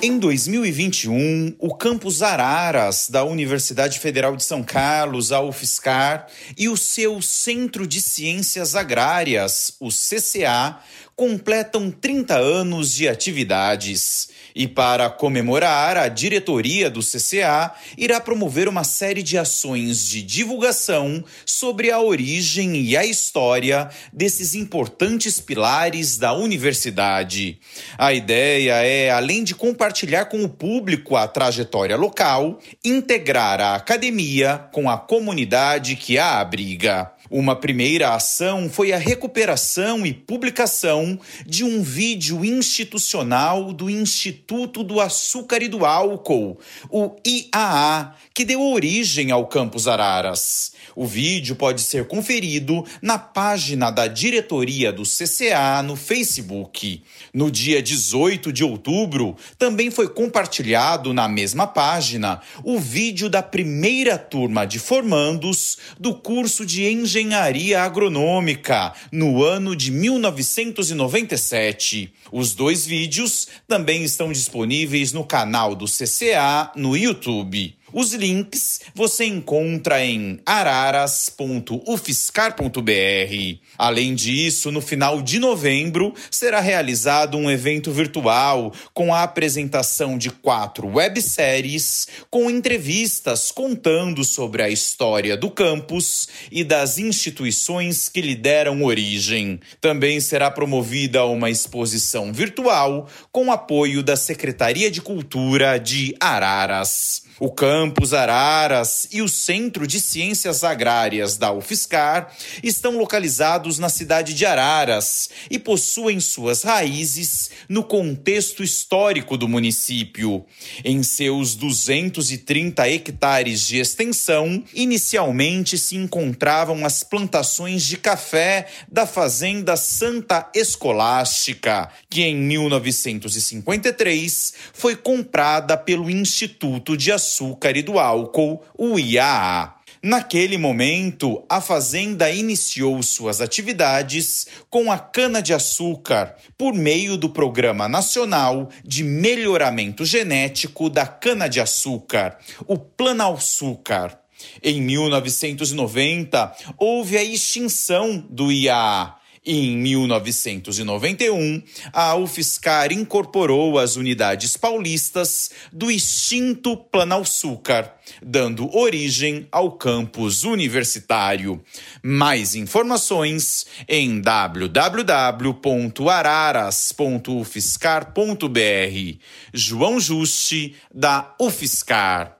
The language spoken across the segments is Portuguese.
Em 2021, o campus Araras da Universidade Federal de São Carlos, a UFSCar, e o seu Centro de Ciências Agrárias, o CCA, completam 30 anos de atividades. E para comemorar, a diretoria do CCA irá promover uma série de ações de divulgação sobre a origem e a história desses importantes pilares da universidade. A ideia é, além de compartilhar com o público a trajetória local, integrar a academia com a comunidade que a abriga. Uma primeira ação foi a recuperação e publicação de um vídeo institucional do Instituto do Açúcar e do Álcool, o IAA, que deu origem ao Campus Araras. O vídeo pode ser conferido na página da diretoria do CCA no Facebook. No dia 18 de outubro, também foi compartilhado na mesma página o vídeo da primeira turma de formandos do curso de engenharia engenharia agronômica no ano de 1997. Os dois vídeos também estão disponíveis no canal do CCA no YouTube. Os links você encontra em araras.ufscar.br. Além disso, no final de novembro será realizado um evento virtual com a apresentação de quatro webséries com entrevistas contando sobre a história do campus e das instituições que lhe deram origem. Também será promovida uma exposição virtual com apoio da Secretaria de Cultura de Araras. O campus Araras e o Centro de Ciências Agrárias da UFSCar estão localizados na cidade de Araras e possuem suas raízes no contexto histórico do município. Em seus 230 hectares de extensão, inicialmente se encontravam as plantações de café da Fazenda Santa Escolástica, que em 1953 foi comprada pelo Instituto de Açúcar açúcar e do álcool, o IAA. Naquele momento, a fazenda iniciou suas atividades com a cana-de-açúcar por meio do Programa Nacional de Melhoramento Genético da Cana-de-Açúcar, o Planalçúcar. Em 1990, houve a extinção do IAA em 1991, a UFSCar incorporou as unidades paulistas do extinto Planalçúcar, dando origem ao campus universitário. Mais informações em www.araras.ufscar.br. João Juste, da UFSCar.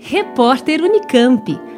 Repórter Unicamp.